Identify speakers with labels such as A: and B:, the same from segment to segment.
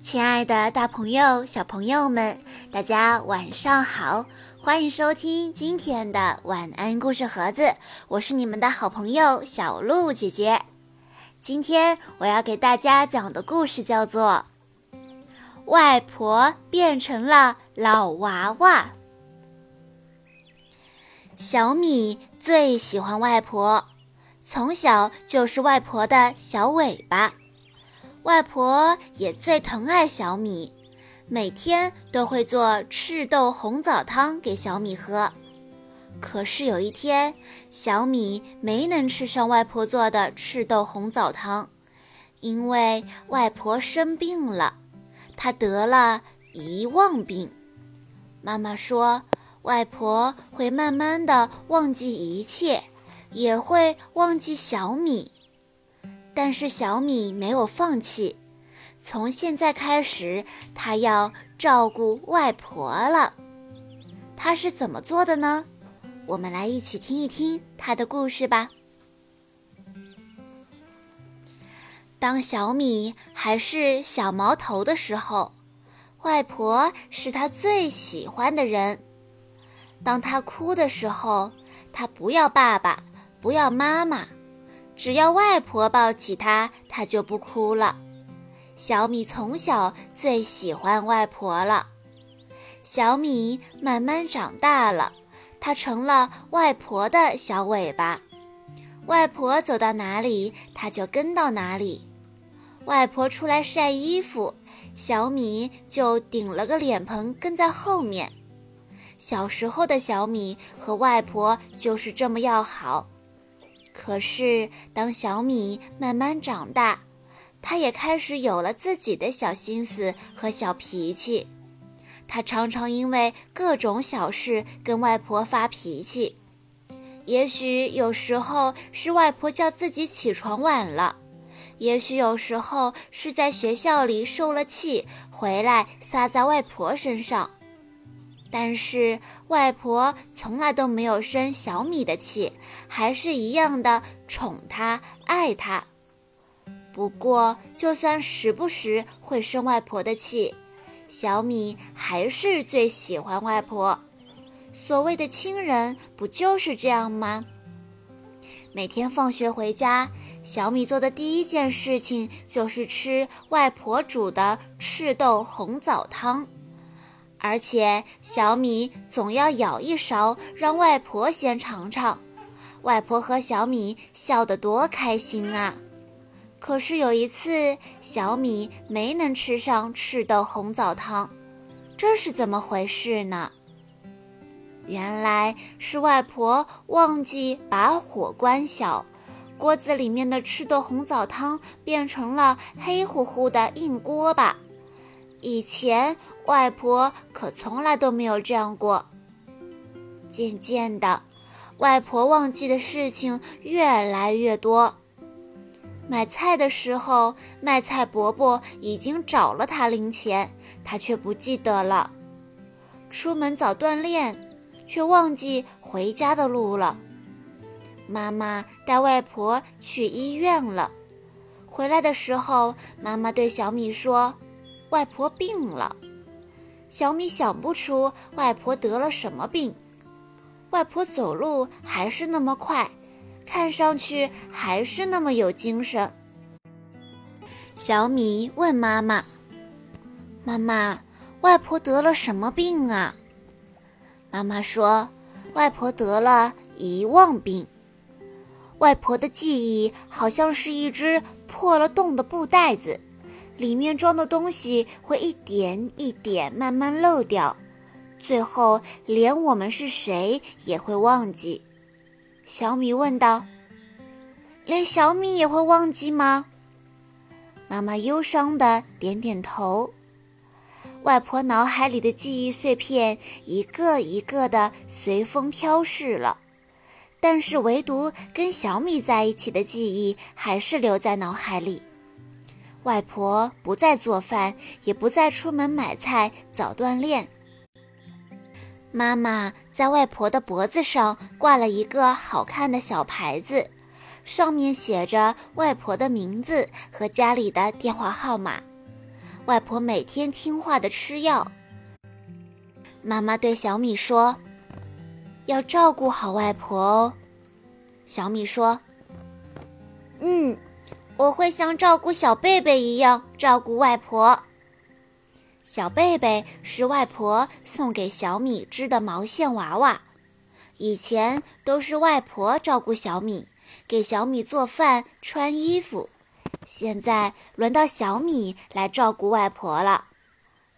A: 亲爱的，大朋友、小朋友们，大家晚上好！欢迎收听今天的晚安故事盒子，我是你们的好朋友小鹿姐姐。今天我要给大家讲的故事叫做《外婆变成了老娃娃》。小米最喜欢外婆，从小就是外婆的小尾巴。外婆也最疼爱小米，每天都会做赤豆红枣汤给小米喝。可是有一天，小米没能吃上外婆做的赤豆红枣汤，因为外婆生病了，她得了遗忘病。妈妈说，外婆会慢慢的忘记一切，也会忘记小米。但是小米没有放弃，从现在开始，他要照顾外婆了。他是怎么做的呢？我们来一起听一听他的故事吧。当小米还是小毛头的时候，外婆是他最喜欢的人。当他哭的时候，他不要爸爸，不要妈妈。只要外婆抱起他，他就不哭了。小米从小最喜欢外婆了。小米慢慢长大了，它成了外婆的小尾巴。外婆走到哪里，它就跟到哪里。外婆出来晒衣服，小米就顶了个脸盆跟在后面。小时候的小米和外婆就是这么要好。可是，当小米慢慢长大，他也开始有了自己的小心思和小脾气。他常常因为各种小事跟外婆发脾气。也许有时候是外婆叫自己起床晚了，也许有时候是在学校里受了气，回来撒在外婆身上。但是外婆从来都没有生小米的气，还是一样的宠他、爱他。不过，就算时不时会生外婆的气，小米还是最喜欢外婆。所谓的亲人，不就是这样吗？每天放学回家，小米做的第一件事情就是吃外婆煮的赤豆红枣汤。而且小米总要舀一勺，让外婆先尝尝。外婆和小米笑得多开心啊！可是有一次，小米没能吃上赤豆红枣汤，这是怎么回事呢？原来是外婆忘记把火关小，锅子里面的赤豆红枣汤变成了黑乎乎的硬锅巴。以前外婆可从来都没有这样过。渐渐的，外婆忘记的事情越来越多。买菜的时候，卖菜伯伯已经找了她零钱，她却不记得了。出门早锻炼，却忘记回家的路了。妈妈带外婆去医院了，回来的时候，妈妈对小米说。外婆病了，小米想不出外婆得了什么病。外婆走路还是那么快，看上去还是那么有精神。小米问妈妈：“妈妈，外婆得了什么病啊？”妈妈说：“外婆得了遗忘病。外婆的记忆好像是一只破了洞的布袋子。”里面装的东西会一点一点慢慢漏掉，最后连我们是谁也会忘记。小米问道：“连小米也会忘记吗？”妈妈忧伤的点点头。外婆脑海里的记忆碎片一个一个的随风飘逝了，但是唯独跟小米在一起的记忆还是留在脑海里。外婆不再做饭，也不再出门买菜、早锻炼。妈妈在外婆的脖子上挂了一个好看的小牌子，上面写着外婆的名字和家里的电话号码。外婆每天听话的吃药。妈妈对小米说：“要照顾好外婆哦。”小米说：“嗯，我会像照顾小贝贝一样照顾外婆。”小贝贝是外婆送给小米织的毛线娃娃，以前都是外婆照顾小米，给小米做饭、穿衣服，现在轮到小米来照顾外婆了。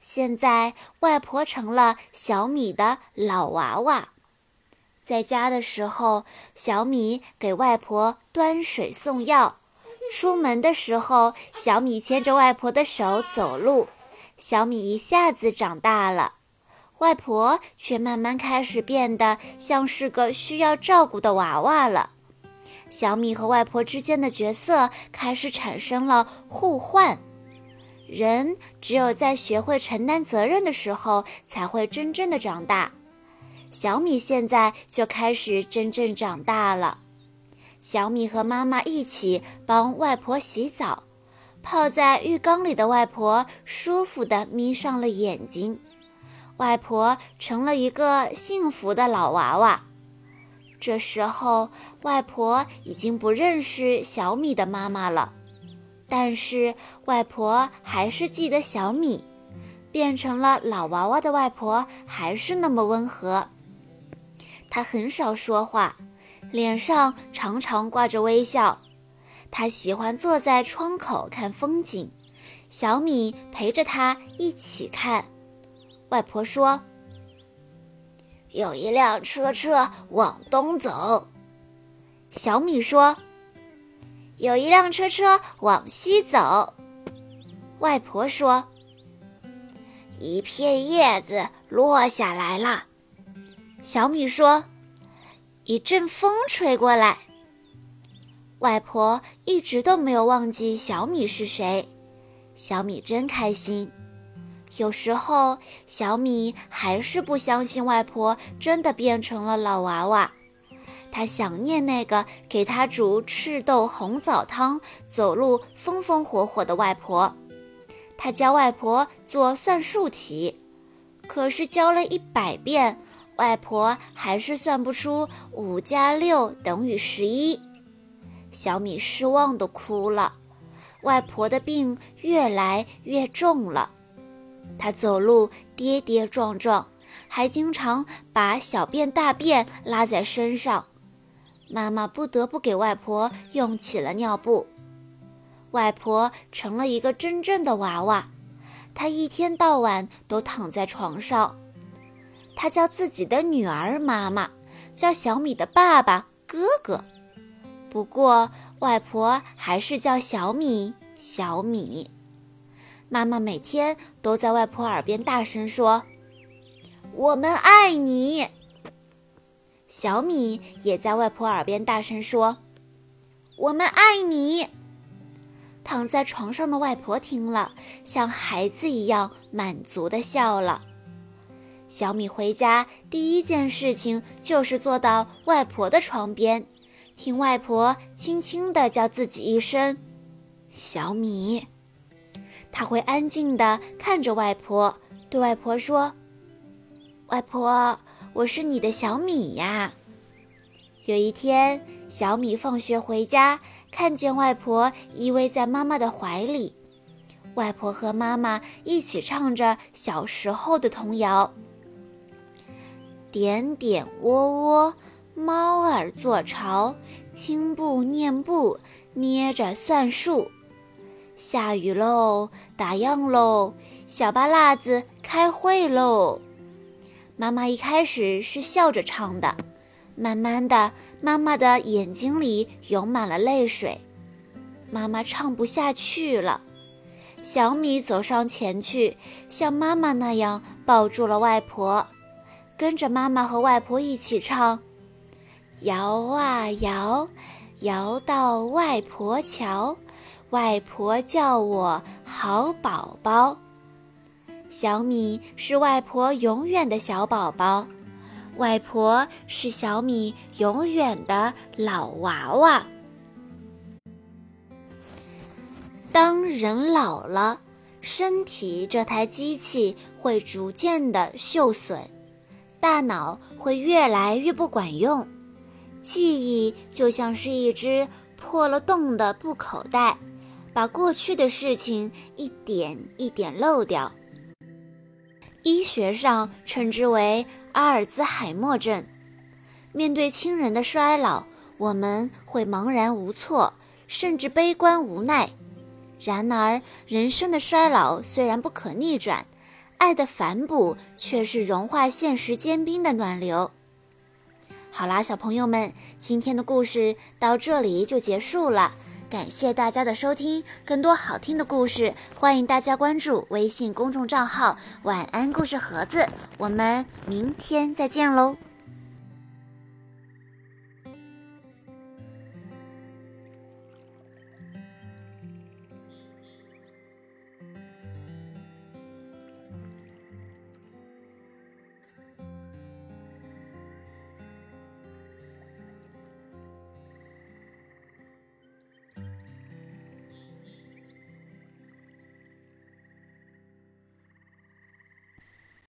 A: 现在外婆成了小米的老娃娃，在家的时候，小米给外婆端水送药；出门的时候，小米牵着外婆的手走路。小米一下子长大了，外婆却慢慢开始变得像是个需要照顾的娃娃了。小米和外婆之间的角色开始产生了互换。人只有在学会承担责任的时候，才会真正的长大。小米现在就开始真正长大了。小米和妈妈一起帮外婆洗澡，泡在浴缸里的外婆舒服地眯上了眼睛。外婆成了一个幸福的老娃娃。这时候，外婆已经不认识小米的妈妈了。但是外婆还是记得小米，变成了老娃娃的外婆还是那么温和。她很少说话，脸上常常挂着微笑。他喜欢坐在窗口看风景，小米陪着他一起看。外婆说：“有一辆车车往东走。”小米说。有一辆车车往西走，外婆说：“一片叶子落下来了。”小米说：“一阵风吹过来。”外婆一直都没有忘记小米是谁，小米真开心。有时候，小米还是不相信外婆真的变成了老娃娃。他想念那个给他煮赤豆红枣汤、走路风风火火的外婆。他教外婆做算术题，可是教了一百遍，外婆还是算不出五加六等于十一。小米失望的哭了。外婆的病越来越重了，她走路跌跌撞撞，还经常把小便大便拉在身上。妈妈不得不给外婆用起了尿布，外婆成了一个真正的娃娃。她一天到晚都躺在床上。她叫自己的女儿妈妈，叫小米的爸爸哥哥。不过，外婆还是叫小米小米。妈妈每天都在外婆耳边大声说：“我们爱你。”小米也在外婆耳边大声说：“我们爱你。”躺在床上的外婆听了，像孩子一样满足的笑了。小米回家第一件事情就是坐到外婆的床边，听外婆轻轻地叫自己一声“小米”。他会安静地看着外婆，对外婆说：“外婆。”我是你的小米呀。有一天，小米放学回家，看见外婆依偎在妈妈的怀里，外婆和妈妈一起唱着小时候的童谣：“点点窝窝，猫儿做巢，轻步念步，捏着算术。下雨喽，打烊喽，小巴辣子开会喽。”妈妈一开始是笑着唱的，慢慢的，妈妈的眼睛里涌满了泪水。妈妈唱不下去了，小米走上前去，像妈妈那样抱住了外婆，跟着妈妈和外婆一起唱：摇啊摇，摇到外婆桥，外婆叫我好宝宝。小米是外婆永远的小宝宝，外婆是小米永远的老娃娃。当人老了，身体这台机器会逐渐的锈损，大脑会越来越不管用，记忆就像是一只破了洞的布口袋，把过去的事情一点一点漏掉。医学上称之为阿尔兹海默症。面对亲人的衰老，我们会茫然无措，甚至悲观无奈。然而，人生的衰老虽然不可逆转，爱的反哺却是融化现实坚冰的暖流。好啦，小朋友们，今天的故事到这里就结束了，感谢大家的收听。更多好听的故事，欢迎大家关注微信公众账号“晚安故事盒子”。我们明天再见喽！